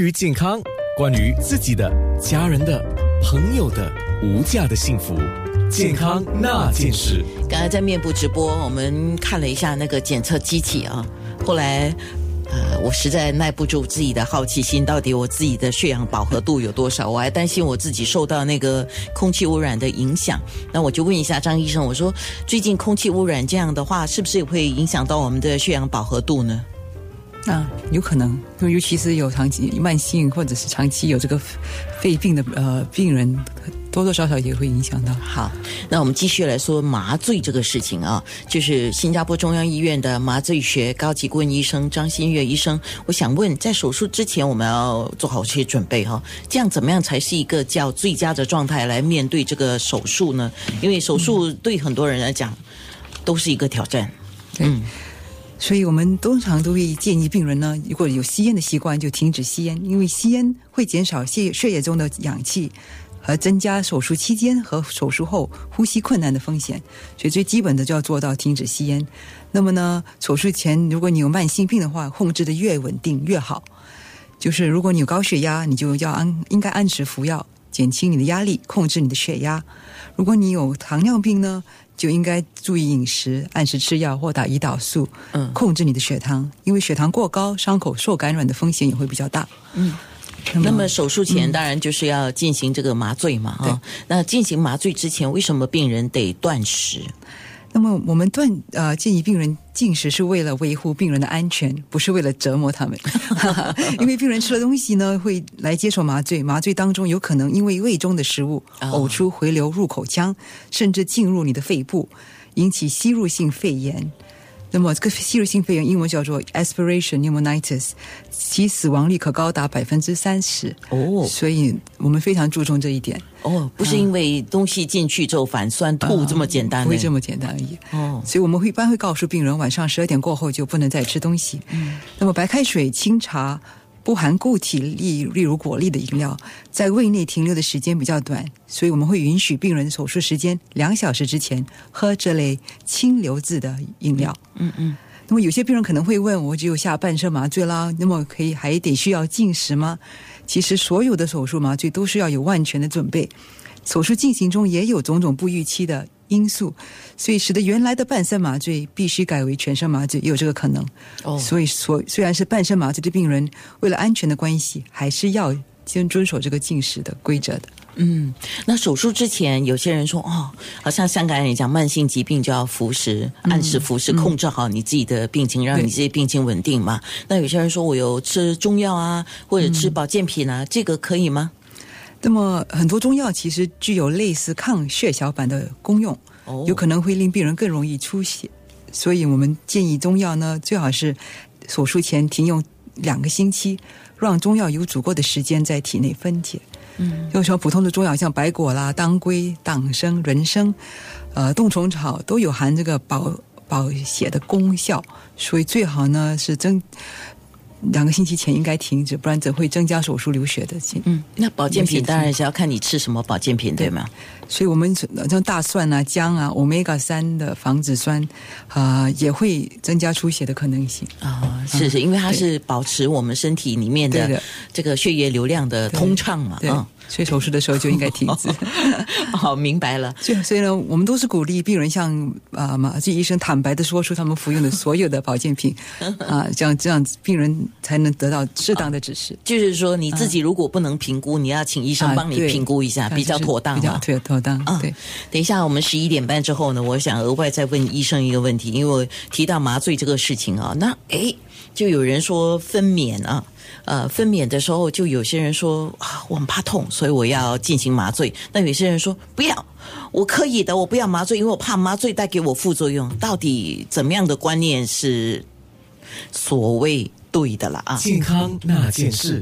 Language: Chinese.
于健康，关于自己的、家人的、朋友的无价的幸福，健康那件事。刚才在面部直播，我们看了一下那个检测机器啊，后来。呃，我实在耐不住自己的好奇心，到底我自己的血氧饱和度有多少？我还担心我自己受到那个空气污染的影响。那我就问一下张医生，我说最近空气污染这样的话，是不是也会影响到我们的血氧饱和度呢？啊，有可能，尤其是有长期慢性或者是长期有这个肺病的呃病人，多多少少也会影响到。好，那我们继续来说麻醉这个事情啊，就是新加坡中央医院的麻醉学高级顾问医生张新月医生，我想问，在手术之前我们要做好些准备哈，这样怎么样才是一个叫最佳的状态来面对这个手术呢？因为手术对很多人来讲都是一个挑战。嗯。所以我们通常都会建议病人呢，如果有吸烟的习惯，就停止吸烟，因为吸烟会减少血血液中的氧气，和增加手术期间和手术后呼吸困难的风险。所以最基本的就要做到停止吸烟。那么呢，手术前如果你有慢性病的话，控制的越稳定越好。就是如果你有高血压，你就要按应该按时服药，减轻你的压力，控制你的血压。如果你有糖尿病呢？就应该注意饮食，按时吃药或打胰岛素，嗯，控制你的血糖，因为血糖过高，伤口受感染的风险也会比较大。嗯，那么手术前当然就是要进行这个麻醉嘛，哈。那进行麻醉之前，为什么病人得断食？那么我们断呃建议病人进食是为了维护病人的安全，不是为了折磨他们。因为病人吃了东西呢，会来接受麻醉，麻醉当中有可能因为胃中的食物呕出回流入口腔，甚至进入你的肺部，引起吸入性肺炎。那么这个吸入性肺炎英文叫做 aspiration pneumonitis，其死亡率可高达百分之三十。哦，所以我们非常注重这一点。哦，不是因为东西进去之后反酸吐这么简单，不会这么简单而已。哦，所以我们会一般会告诉病人晚上十二点过后就不能再吃东西，嗯，那么白开水、清茶。不含固体例，例如果粒的饮料，在胃内停留的时间比较短，所以我们会允许病人手术时间两小时之前喝这类清流质的饮料。嗯嗯。那么有些病人可能会问：我只有下半身麻醉啦，那么可以还得需要进食吗？其实所有的手术麻醉都是要有万全的准备，手术进行中也有种种不预期的。因素，所以使得原来的半身麻醉必须改为全身麻醉，也有这个可能。哦，所以说虽然是半身麻醉的病人，为了安全的关系，还是要先遵守这个进食的规则的。嗯，那手术之前，有些人说哦，好像香港人讲慢性疾病就要服食，按时服食，控制好你自己的病情，让你自己病情稳定嘛。那有些人说我有吃中药啊，或者吃保健品啊，这个可以吗？那么很多中药其实具有类似抗血小板的功用，有可能会令病人更容易出血，所以我们建议中药呢最好是手术前停用两个星期，让中药有足够的时间在体内分解。嗯，就说普通的中药像白果啦、当归、党参、人参、呃冬虫草都有含这个保保血的功效，所以最好呢是增。两个星期前应该停止，不然则会增加手术流血的。嗯，那保健品当然是要看你吃什么保健品，对吗？所以我们像大蒜啊、姜啊、omega 三的防止酸啊，也会增加出血的可能性啊。是是，因为它是保持我们身体里面的这个血液流量的通畅嘛。嗯。所以手术的时候就应该停止。好，明白了。所以呢，我们都是鼓励病人向啊马这医生坦白的说出他们服用的所有的保健品 啊，这样这样病人才能得到适当的指示。就是说，你自己如果不能评估，你要请医生帮你评估一下，比较妥当。比较妥妥当。对。等一下，我们十一点半之后呢，我想额外再问医生一个问题，因为我提到麻醉这个事情啊，那哎，就有人说分娩啊。呃，分娩的时候，就有些人说啊，我很怕痛，所以我要进行麻醉。那有些人说不要，我可以的，我不要麻醉，因为我怕麻醉带给我副作用。到底怎么样的观念是所谓对的了啊？健康那件事。